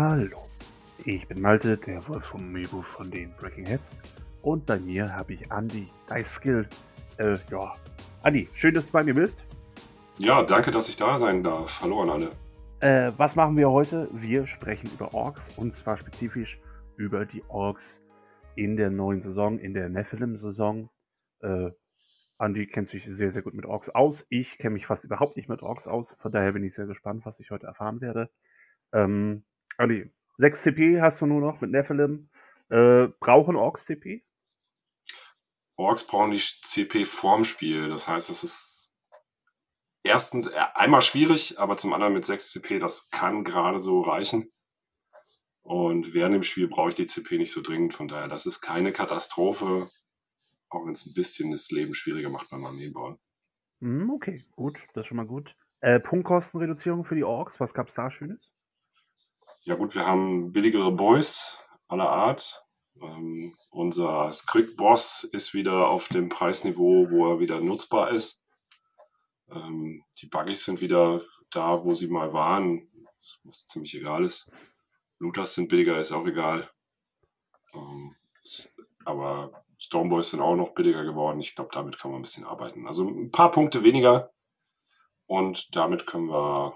Hallo, ich bin Malte, der Wolf vom Mebu von den Breaking Heads. Und bei mir habe ich Andy, Dice Skill. Äh, ja. Andy, schön, dass du bei mir bist. Ja, danke, dass ich da sein darf. Hallo an alle. Äh, was machen wir heute? Wir sprechen über Orks und zwar spezifisch über die Orks in der neuen Saison, in der Nephilim-Saison. Äh, Andy kennt sich sehr, sehr gut mit Orks aus. Ich kenne mich fast überhaupt nicht mit Orks aus. Von daher bin ich sehr gespannt, was ich heute erfahren werde. Ähm, Andi, 6 CP hast du nur noch mit Nephilim. Äh, brauchen Orks CP? Orks brauchen die CP vorm Spiel. Das heißt, es ist erstens äh, einmal schwierig, aber zum anderen mit 6 CP, das kann gerade so reichen. Und während dem Spiel brauche ich die CP nicht so dringend. Von daher, das ist keine Katastrophe, auch wenn es ein bisschen das Leben schwieriger macht beim Armeebauen. Hm, okay, gut, das ist schon mal gut. Äh, Punktkostenreduzierung für die Orks, was gab es da Schönes? Ja gut, wir haben billigere Boys aller Art. Ähm, unser Script-Boss ist wieder auf dem Preisniveau, wo er wieder nutzbar ist. Ähm, die Buggies sind wieder da, wo sie mal waren, was ziemlich egal ist. Looters sind billiger, ist auch egal. Ähm, aber Stormboys sind auch noch billiger geworden. Ich glaube, damit kann man ein bisschen arbeiten. Also ein paar Punkte weniger. Und damit können wir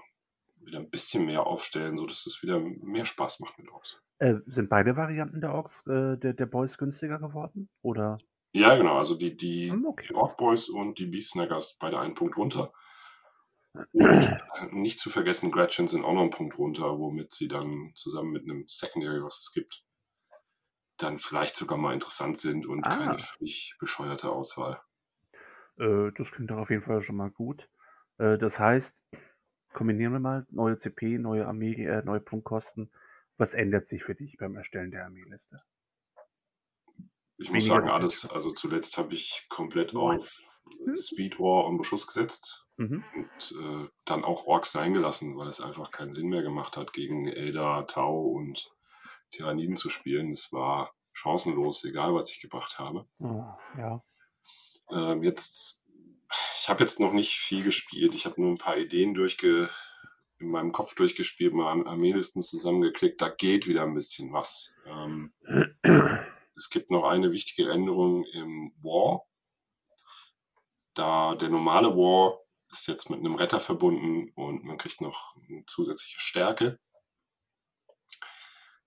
wieder ein bisschen mehr aufstellen, sodass es wieder mehr Spaß macht mit Orks. Äh, sind beide Varianten der Orks, äh, der, der Boys günstiger geworden? Oder? Ja, genau. Also die, die, Hm, okay. die Ork Boys und die Beast Snaggers beide einen Punkt runter. Und nicht zu vergessen, Gretchen sind auch noch einen Punkt runter, womit sie dann zusammen mit einem Secondary, was es gibt, dann vielleicht sogar mal interessant sind und Ah. keine völlig bescheuerte Auswahl. Äh, das klingt doch auf jeden Fall schon mal gut. Äh, das heißt, kombinieren wir mal neue CP, neue Armee, äh, neue Punktkosten. Was ändert sich für dich beim Erstellen der Armeeliste? Ich muss Weniger sagen, alles, also zuletzt habe ich komplett Neun. auf Speed War und Beschuss gesetzt Mhm. und äh, dann auch Orks sein gelassen, weil es einfach keinen Sinn mehr gemacht hat, gegen Elder, Tau und Tyranniden zu spielen. Es war chancenlos, egal was ich gebracht habe. Oh, ja. Ähm, jetzt, ich habe jetzt noch nicht viel gespielt. Ich habe nur ein paar Ideen durchge, in meinem Kopf durchgespielt, mal Ar- Armeelisten zusammengeklickt. Da geht wieder ein bisschen was. Ähm, es gibt noch eine wichtige Änderung im War. Da der normale War ist jetzt mit einem Retter verbunden und man kriegt noch eine zusätzliche Stärke.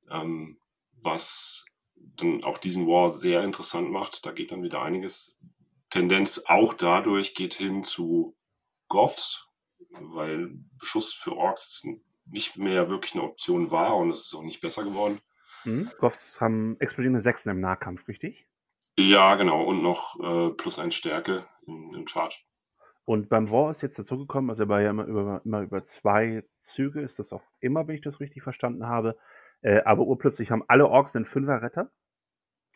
Ähm, was dann auch diesen War sehr interessant macht. Da geht dann wieder einiges. Tendenz auch dadurch geht hin zu Goffs, weil Beschuss für Orks nicht mehr wirklich eine Option war und es ist auch nicht besser geworden. Hm? Goffs haben explodierende Sechsen im Nahkampf, richtig? Ja, genau. Und noch äh, plus ein Stärke im, im Charge. Und beim War ist jetzt dazugekommen, also er war ja immer über, immer über zwei Züge, ist das auch immer, wenn ich das richtig verstanden habe. Äh, aber urplötzlich haben alle Orks einen Fünfer-Retter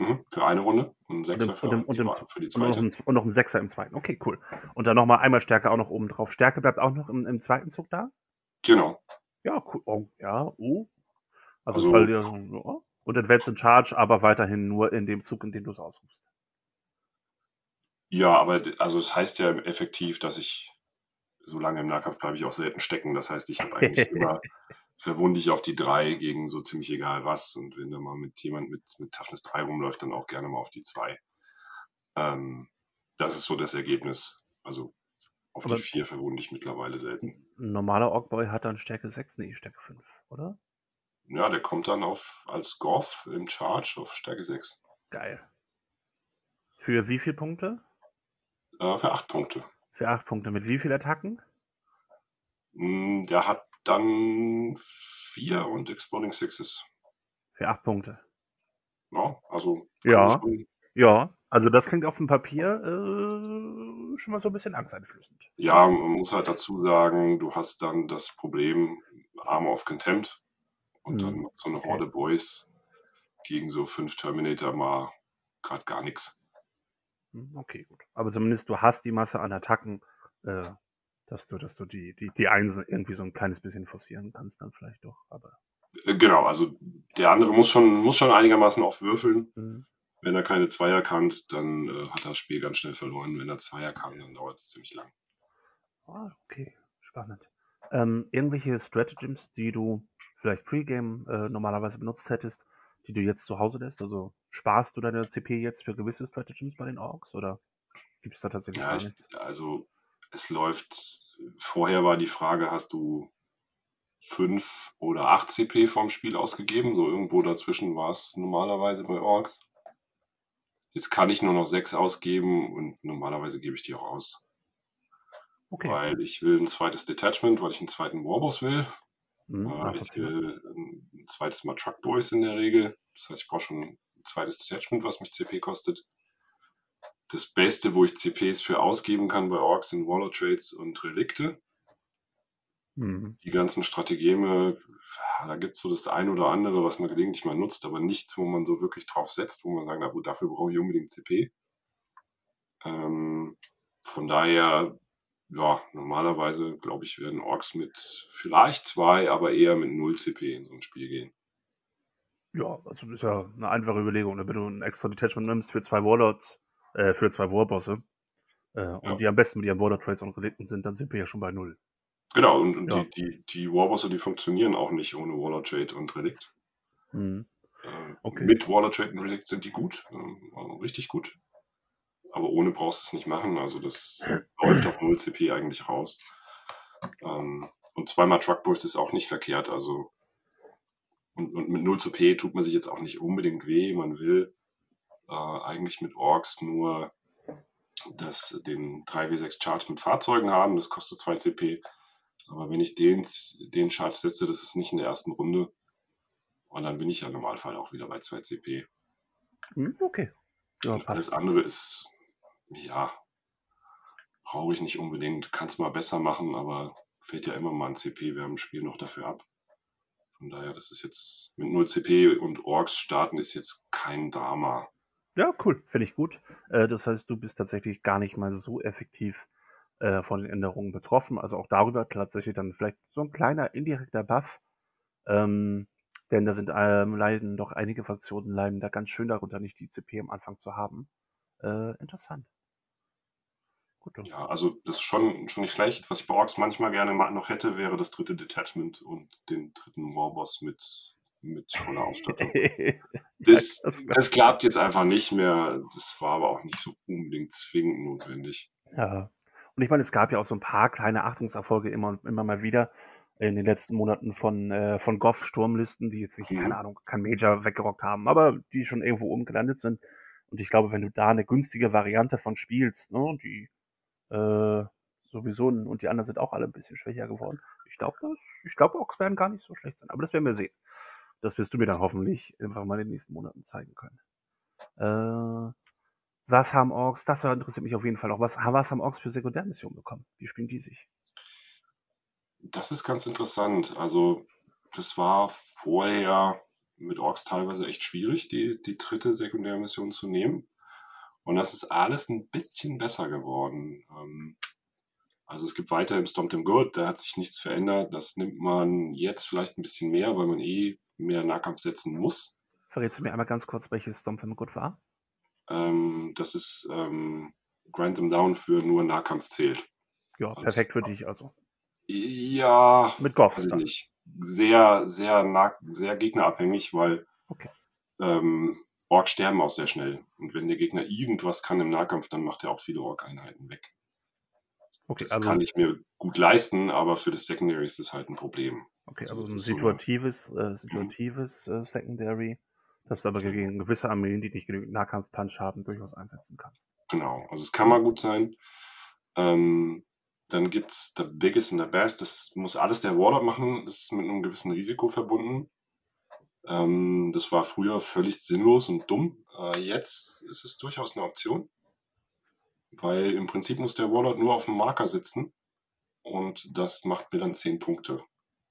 Mhm. Für eine Runde und ein und, Sechser im, für, und, und, im, für die und, noch zweite. ein, und noch einen Sechser im zweiten. Okay, cool. Und dann nochmal einmal Stärke auch noch oben drauf. Stärke bleibt auch noch im, im zweiten Zug da? Genau. Ja, cool. Oh, ja, oh. Also, Also- ja. Und Advanced in Charge, aber weiterhin nur in dem Zug, in dem du es ausrufst. Ja, aber also es heißt ja effektiv, dass ich so lange im Nahkampf bleibe ich auch selten stecken. Das heißt, ich habe eigentlich immer verwunde ich auf die drei gegen so ziemlich egal was. Und wenn da mal mit jemand mit, mit Toughness 3 rumläuft, dann auch gerne mal auf die zwei. Ähm, das ist so das Ergebnis. Also auf Aber- die vier verwunde ich mittlerweile selten. Ein normaler Orkboy hat dann Stärke 6, nee, Stärke 5, oder? Ja, der kommt dann auf als Goff im Charge auf Stärke 6. Geil. Für wie viele Punkte? Äh, für acht Punkte. Für 8 Punkte. Mit wie viel Attacken? Mm, Der hat dann vier und Exploding Sixes. Für 8 Punkte. Ja, also Ja. Ja, also das klingt auf dem Papier äh, schon mal so ein bisschen angsteinflößend. Ja, man muss halt dazu sagen, du hast dann das Problem Armor of Contempt und Mhm. dann so eine Okay. Horde Boys gegen so fünf Terminator mal gerade gar nichts. Hm, Okay, gut. Aber zumindest du hast die Masse an Attacken, äh, dass du, dass du die, die, die Einsen irgendwie so ein kleines bisschen forcieren kannst, dann vielleicht doch. Aber Äh, Genau, also der andere muss schon, muss schon einigermaßen oft würfeln. hm, Wenn er keine Zweier kann, dann äh, hat er das Spiel ganz schnell verloren. Wenn er Zweier kann, dann dauert es ziemlich lang. ah, okay, spannend. Ähm, irgendwelche Stratagems, die du vielleicht Pre-Game äh, normalerweise benutzt hättest, die du jetzt zu Hause lässt? Also sparst du deine CP jetzt für gewisse Stratagems bei den Orks oder gibt es da tatsächlich Ja, ich, also es läuft, vorher war die Frage, hast du 5 oder 8 CP vom Spiel ausgegeben? So irgendwo dazwischen war es normalerweise bei Orks. Jetzt kann ich nur noch 6 ausgeben und normalerweise gebe ich die auch aus. Okay. Weil ich will ein zweites Detachment, weil ich einen zweiten Warboss will. Mhm, ich will ein zweites Mal Truck Boys in der Regel. Das heißt, ich brauche schon ein zweites Detachment, was mich CP kostet. Das Beste, wo ich CPs für ausgeben kann bei Orks, sind Warlord Trades und Relikte. Mhm. Die ganzen Strategeme, da gibt es so das ein oder andere, was man gelegentlich mal nutzt, aber nichts, wo man so wirklich drauf setzt, wo man sagt, na gut, dafür brauche ich unbedingt CP. Ähm, von daher, ja, normalerweise, glaube ich, werden Orks mit vielleicht zwei, aber eher mit 0 CP in so ein Spiel gehen. Ja, also das ist ja eine einfache Überlegung. ne? Wenn du ein extra Detachment nimmst für zwei Warlords, äh, für zwei Warbosse, äh, und Ja. die am besten mit ihren Warlord Trades und Relikten sind, dann sind wir ja schon bei null. Genau, und, und Ja. die, die, die Warbosse, die funktionieren auch nicht ohne Warlord Trade und Relikt. Mhm. Äh, Okay. Mit Warlord Trade und Relikt sind die gut, also richtig gut. Aber ohne brauchst du es nicht machen. Also das läuft auf 0 CP eigentlich raus. Ähm, und zweimal Truckboys ist auch nicht verkehrt. Also und, und mit 0 CP tut man sich jetzt auch nicht unbedingt weh. Man will äh, eigentlich mit Orks nur das, den 3W6 Charge mit Fahrzeugen haben. Das kostet 2 CP. Aber wenn ich den, den Charge setze, das ist nicht in der ersten Runde. Und dann bin ich ja im Normalfall auch wieder bei 2 CP. Mhm, okay. Ja, alles andere ist, ja, brauche ich nicht unbedingt. Kann es mal besser machen, aber fällt ja immer mal ein CP während dem Spiel noch dafür ab. Von daher, das ist jetzt mit 0 CP und Orks starten ist jetzt kein Drama. Ja, cool. Finde ich gut. Äh, das heißt, du bist tatsächlich gar nicht mal so effektiv äh, von den Änderungen betroffen. Also auch darüber tatsächlich dann vielleicht so ein kleiner indirekter Buff. Ähm, denn da sind ähm, leiden doch einige Fraktionen leiden da ganz schön darunter, nicht die CP am Anfang zu haben. Äh, interessant. Gut. Ja, also das ist schon, schon nicht schlecht. Was ich bei Orks manchmal gerne noch hätte, wäre das dritte Detachment und den dritten Warboss mit, mit voller Ausstattung. Das, Das- klappt jetzt einfach nicht mehr. Das war aber auch nicht so unbedingt zwingend notwendig. Ja. Und ich meine, es gab ja auch so ein paar kleine Achtungserfolge immer und immer mal wieder in den letzten Monaten von, äh, von Goff-Sturmlisten, die jetzt nicht, Mhm. keine Ahnung, kein Major weggerockt haben, aber die schon irgendwo oben gelandet sind. Und ich glaube, wenn du da eine günstige Variante von spielst, ne, die äh, sowieso, und die anderen sind auch alle ein bisschen schwächer geworden. Ich glaube, das, ich glaube, Orks werden gar nicht so schlecht sein. Aber das werden wir sehen. Das wirst du mir dann hoffentlich einfach mal in den nächsten Monaten zeigen können. Äh, was haben Orks, das interessiert mich auf jeden Fall auch, was, was haben Orks für Sekundärmissionen bekommen? Wie spielen die sich? Das ist ganz interessant. Also, das war vorher mit Orks teilweise echt schwierig, die, die dritte Sekundärmission zu nehmen. Und das ist alles ein bisschen besser geworden. Ähm, also es gibt weiter im Stomp im Good, da hat sich nichts verändert. Das nimmt man jetzt vielleicht ein bisschen mehr, weil man eh mehr Nahkampf setzen muss. Verrätst du mir einmal ganz kurz, welches Stomp im Good war? Ähm, das ist ähm, Grind them down für nur Nahkampf zählt. Ja, Alles perfekt für dich also. Ja, Mit Goffs dann. nicht. Sehr, sehr, nah, sehr gegnerabhängig, weil Okay. ähm, Orks sterben auch sehr schnell. Und wenn der Gegner irgendwas kann im Nahkampf, dann macht er auch viele Ork-Einheiten weg. Okay, Das also, kann ich mir gut leisten, aber für das Secondary ist das halt ein Problem. Okay, also also ein situatives, äh, situatives äh, Secondary, das du aber gegen gewisse Armeen, die nicht genügend Nahkampf-Punch haben, durchaus einsetzen kannst. Genau, also es kann mal gut sein. Ähm, dann gibt es The Biggest and the Best. Das muss alles der Warlord machen. Das ist mit einem gewissen Risiko verbunden. Ähm, das war früher völlig sinnlos und dumm. Äh, jetzt ist es durchaus eine Option. Weil im Prinzip muss der Warlord nur auf dem Marker sitzen. Und das macht mir dann 10 Punkte.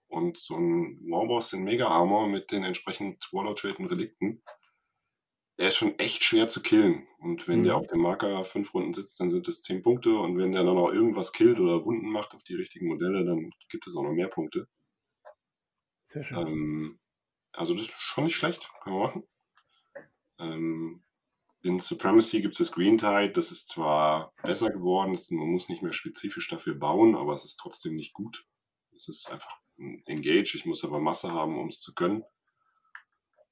Und so ein Warboss in Mega Armor mit den entsprechend Warlord-Traden Relikten, der ist schon echt schwer zu killen. Und wenn der Mhm. auf dem Marker fünf Runden sitzt, dann sind es 10 Punkte. Und wenn der dann noch irgendwas killt oder Wunden macht auf die richtigen Modelle, dann gibt es auch noch mehr Punkte. Sehr schön. Ähm, also das ist schon nicht schlecht, kann man machen. Ähm, in Supremacy gibt es das Green Tide, das ist zwar besser geworden, man muss nicht mehr spezifisch dafür bauen, aber es ist trotzdem nicht gut. Es ist einfach Engage, ich muss aber Masse haben, um es zu können.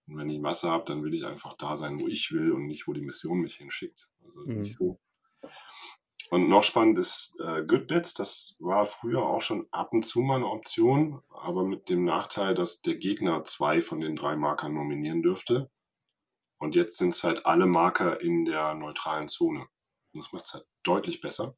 Und wenn ich Masse habe, dann will ich einfach da sein, wo ich will und nicht, wo die Mission mich hinschickt. Also mhm. nicht so. Und noch spannend ist äh, Goodbits. Das war früher auch schon ab und zu mal eine Option, aber mit dem Nachteil, dass der Gegner zwei von den drei Markern nominieren dürfte. Und jetzt sind es halt alle Marker in der neutralen Zone. das macht es halt deutlich besser.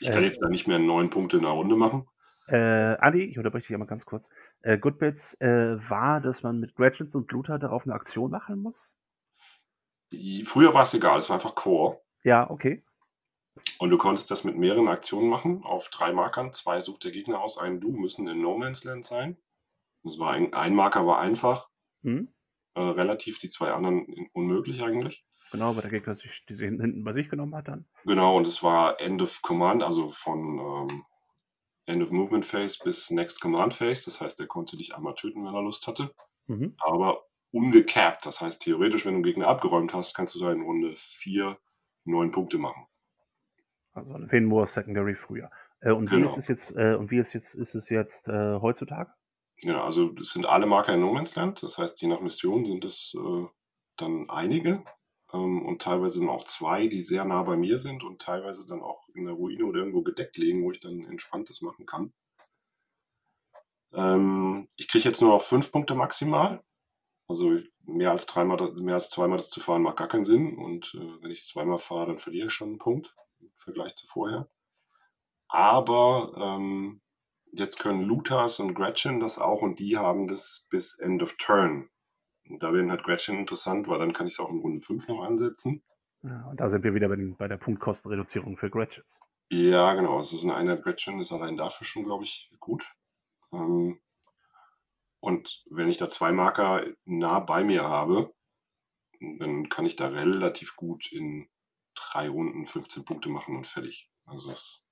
Ich kann äh, jetzt da nicht mehr neun Punkte in einer Runde machen. Äh, Adi, ich unterbreche dich einmal ganz kurz. Äh, Goodbits äh, war, dass man mit Gretchens und Luther darauf eine Aktion machen muss? Früher war es egal, es war einfach Core. Ja, okay. Und du konntest das mit mehreren Aktionen machen, auf drei Markern. Zwei sucht der Gegner aus, einen du, müssen in No Man's Land sein. Das war ein, ein Marker war einfach, hm? äh, relativ, die zwei anderen unmöglich eigentlich. Genau, weil der Gegner sich diese hinten bei sich genommen hat dann. Genau, und es war End of Command, also von ähm, End of Movement Phase bis Next Command Phase. Das heißt, er konnte dich einmal töten, wenn er Lust hatte. Mhm. Aber ungecapped. Das heißt, theoretisch, wenn du einen Gegner abgeräumt hast, kannst du da in Runde 4 neun Punkte machen. Also ein Venmore Secondary früher. Äh, und genau. wie ist es jetzt, äh, und wie ist jetzt, ist es jetzt äh, heutzutage? Ja, also es sind alle Marker in No Man's Land. Das heißt, je nach Mission sind es äh, dann einige ähm, und teilweise dann auch zwei, die sehr nah bei mir sind und teilweise dann auch in der Ruine oder irgendwo gedeckt liegen, wo ich dann entspanntes machen kann. Ähm, ich kriege jetzt nur noch fünf Punkte maximal. Also mehr als dreimal, mehr als zweimal das zu fahren macht gar keinen Sinn. Und äh, wenn ich zweimal fahre, dann verliere ich schon einen Punkt im Vergleich zu vorher. Aber ähm, jetzt können Luthas und Gretchen das auch und die haben das bis End of Turn. Und da werden halt Gretchen interessant, weil dann kann ich es auch in Runde 5 noch ansetzen. Ja, und da sind wir wieder bei, den, bei der Punktkostenreduzierung für Gretchens. Ja, genau. Also so eine Einheit Gretchen ist allein dafür schon, glaube ich, gut. Ähm, und wenn ich da zwei Marker nah bei mir habe, dann kann ich da relativ gut in drei Runden 15 Punkte machen und fertig. Also das,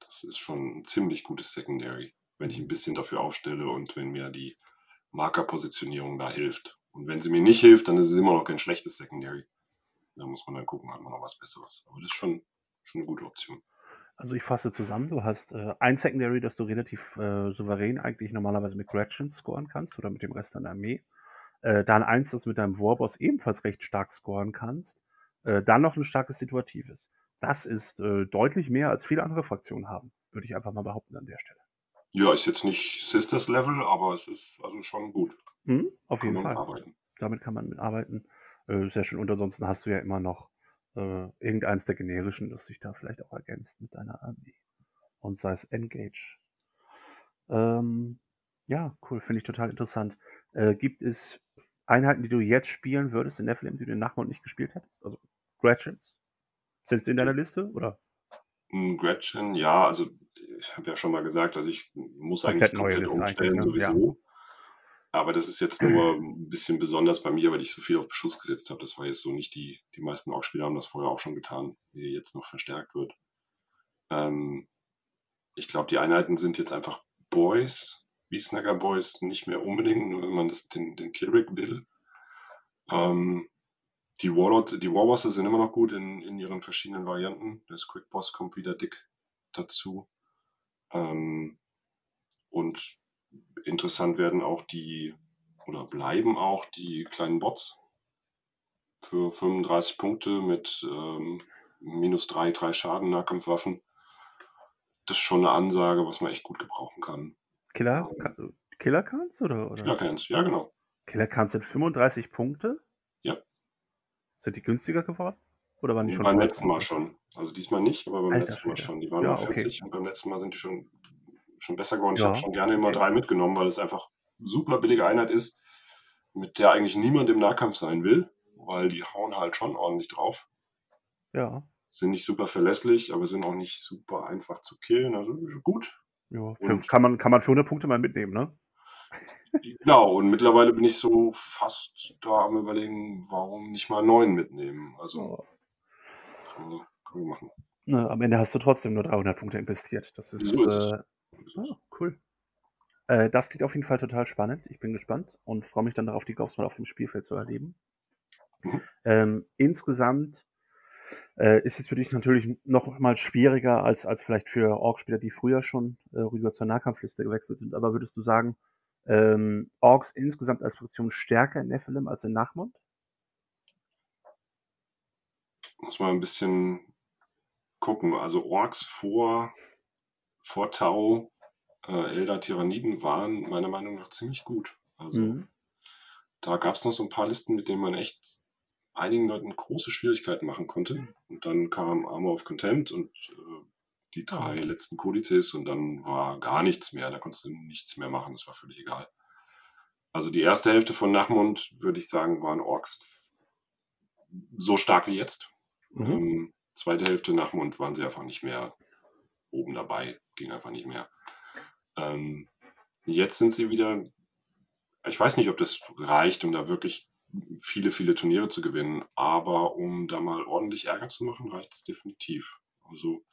das ist schon ein ziemlich gutes Secondary, wenn ich ein bisschen dafür aufstelle und wenn mir die Markerpositionierung da hilft. Und wenn sie mir nicht hilft, dann ist es immer noch kein schlechtes Secondary. Da muss man dann gucken, hat man noch was Besseres. Aber das ist schon, schon eine gute Option. Also ich fasse zusammen, du hast äh, ein Secondary, das du relativ äh, souverän eigentlich normalerweise mit Gretchen scoren kannst oder mit dem Rest deiner Armee. Äh, dann eins, das mit deinem Warboss ebenfalls recht stark scoren kannst. Äh, dann noch ein starkes Situatives. Das ist äh, deutlich mehr, als viele andere Fraktionen haben, würde ich einfach mal behaupten an der Stelle. Ja, ist jetzt nicht Sisters Level, aber es ist also schon gut. Mhm, auf jeden Fall. Arbeiten. Damit kann man mitarbeiten. Äh, sehr schön. Und ansonsten hast du ja immer noch äh, irgendeins der generischen, das sich da vielleicht auch ergänzt mit deiner Armee. Und sei es Engage. Ähm, ja, cool, finde ich total interessant. Äh, gibt es Einheiten, die du jetzt spielen würdest in Nephilim, die du in Nachmund nicht gespielt hättest? Also Gretchens? Sind sie in deiner Liste, oder? Gretchen, ja, also ich habe ja schon mal gesagt, also ich muss komplett eigentlich komplett umstellen, ne? sowieso. Ja. Aber das ist jetzt nur ein bisschen besonders bei mir, weil ich so viel auf Beschuss gesetzt habe. Das war jetzt so nicht die, die meisten Org-Spieler haben das vorher auch schon getan, wie jetzt noch verstärkt wird. Ähm, ich glaube, die Einheiten sind jetzt einfach Boys, wie Snacker Boys, nicht mehr unbedingt, nur wenn man das, den, den Killrick will. Ähm, die Warlord, die Warbosses sind immer noch gut in, in ihren verschiedenen Varianten. Das Quick Boss kommt wieder dick dazu. Ähm, und interessant werden auch die, oder bleiben auch die kleinen Bots für 35 Punkte mit ähm, minus 3, 3 Schaden Nahkampfwaffen. Das ist schon eine Ansage, was man echt gut gebrauchen kann. Killer, Killer Cans oder, oder? Killer Cans, ja genau. Killer Cans sind 35 Punkte? Sind die günstiger geworden? Oder waren die schon? Beim letzten Mal schon. Also diesmal nicht, aber beim Alter, letzten Mal schon. Die waren ja, nur 40 okay. und beim letzten Mal sind die schon schon besser geworden. Ich ja. habe schon gerne immer drei mitgenommen, weil es einfach super billige Einheit ist, mit der eigentlich niemand im Nahkampf sein will, weil die hauen halt schon ordentlich drauf. Ja. Sind nicht super verlässlich, aber sind auch nicht super einfach zu killen. Also gut. Ja, kann, man, kann man für 100 Punkte mal mitnehmen, ne? Genau, und mittlerweile bin ich so fast da am überlegen, warum nicht mal neun mitnehmen. Also, kann, man, kann man machen. Na, am Ende hast du trotzdem nur 300 Punkte investiert. Das ist, so ist äh, Oh, cool. Äh, das klingt auf jeden Fall total spannend. Ich bin gespannt und freue mich dann darauf, die Ghosts mal auf dem Spielfeld zu erleben. Mhm. Ähm, insgesamt Äh, ist jetzt für dich natürlich noch mal schwieriger als, als vielleicht für Org-Spieler, die früher schon äh, rüber zur Nahkampfliste gewechselt sind. Aber würdest du sagen, ähm, Orks insgesamt als Fraktion stärker in Nephilim als in Nachmund? Muss man ein bisschen gucken. Also Orks vor, vor Tau, äh, Elder Tyranniden waren meiner Meinung nach ziemlich gut. Also mhm. da gab es noch so ein paar Listen, mit denen man echt einigen Leuten große Schwierigkeiten machen konnte. Und dann kam Armor of Contempt und äh, die drei letzten Kodizes und dann war gar nichts mehr. Da konntest du nichts mehr machen, das war völlig egal. Also die erste Hälfte von Nachmund, würde ich sagen, waren Orks so stark wie jetzt. Mhm. Ähm, zweite Hälfte Nachmund waren sie einfach nicht mehr oben dabei, ging einfach nicht mehr. Ähm, jetzt sind sie wieder, ich weiß nicht, ob das reicht, um da wirklich viele, viele Turniere zu gewinnen, aber um da mal ordentlich Ärger zu machen, reicht es definitiv. Also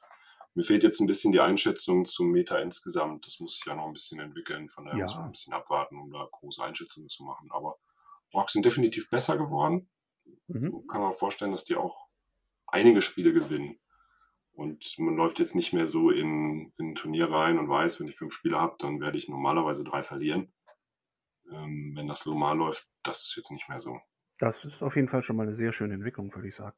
mir fehlt jetzt ein bisschen die Einschätzung zum Meta insgesamt. Das muss ich ja noch ein bisschen entwickeln. Von daher ja. muss man ein bisschen abwarten, um da große Einschätzungen zu machen. Aber Orks sind definitiv besser geworden. Mhm. Kann man vorstellen, dass die auch einige Spiele gewinnen. Und man läuft jetzt nicht mehr so in, in ein Turnier rein und weiß, wenn ich fünf Spiele habe, dann werde ich normalerweise drei verlieren. Ähm, wenn das normal läuft, das ist jetzt nicht mehr so. Das ist auf jeden Fall schon mal eine sehr schöne Entwicklung, würde ich sagen.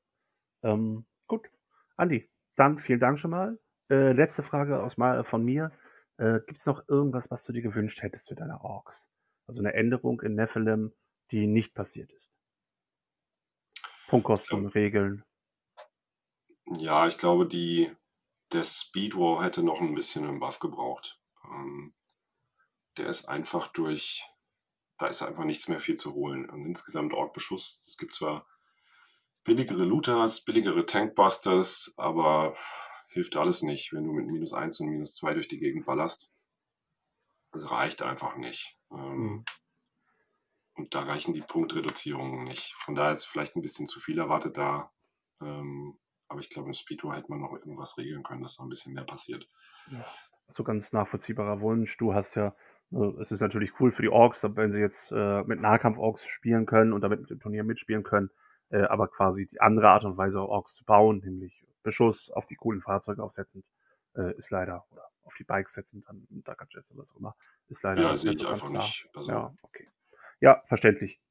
Ähm, gut. Andi, dann vielen Dank schon mal. Äh, letzte Frage aus mal von mir. Äh, Gibt es noch irgendwas, was du dir gewünscht hättest für deine Orks? Also eine Änderung in Nephilim, die nicht passiert ist. Punktkosten. Regeln. Ja, ich glaube, die, der Speedwar hätte noch ein bisschen einen Buff gebraucht. Ähm, der ist einfach durch, da ist einfach nichts mehr viel zu holen. Und insgesamt Ork-Beschuss, es gibt zwar billigere Looters, billigere Tankbusters, aber hilft alles nicht, wenn du mit minus 1 und minus 2 durch die Gegend ballerst. Das reicht einfach nicht. Ähm, mhm. Und da reichen die Punktreduzierungen nicht. Von daher ist vielleicht ein bisschen zu viel erwartet da. Ähm, aber ich glaube, im Speedway hätte man noch irgendwas regeln können, dass noch ein bisschen mehr passiert. Ja, so ganz nachvollziehbarer Wunsch. Du hast ja, also es ist natürlich cool für die Orks, wenn sie jetzt äh, mit Nahkampf-Orks spielen können und damit im Turnier mitspielen können, äh, aber quasi die andere Art und Weise Orks zu bauen, nämlich Beschuss auf die coolen Fahrzeuge aufsetzen, äh, ist leider, oder auf die Bikes setzen, dann Ducker Jets oder was auch immer, ist leider ja, sehe ich einfach nicht. Also, ja, okay. Ja, verständlich.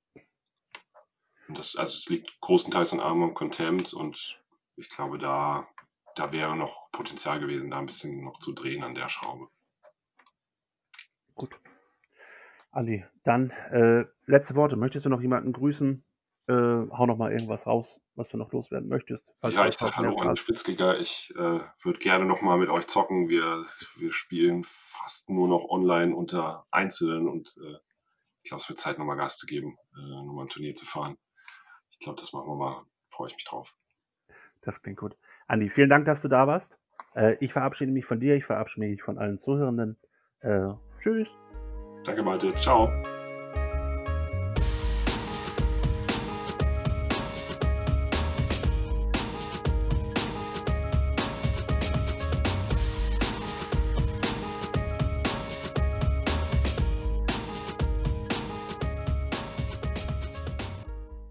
Das, also es liegt großenteils an Armor und Contempt und ich glaube, da, da wäre noch Potenzial gewesen, da ein bisschen noch zu drehen an der Schraube. Gut. Andi, dann äh, letzte Worte. Möchtest du noch jemanden grüßen, äh, hau noch mal irgendwas raus, was du noch loswerden möchtest. Ja, ich sag Hallo an Spitzliga. Ich äh, würde gerne noch mal mit euch zocken. Wir, wir spielen fast nur noch online unter Einzelnen und äh, ich glaube, es wird Zeit, noch mal Gas zu geben, äh, noch mal ein Turnier zu fahren. Ich glaube, das machen wir mal. Freue ich mich drauf. Das klingt gut. Andi, vielen Dank, dass du da warst. Äh, ich verabschiede mich von dir. Ich verabschiede mich von allen Zuhörenden. Äh, tschüss. Danke, Malte. Ciao.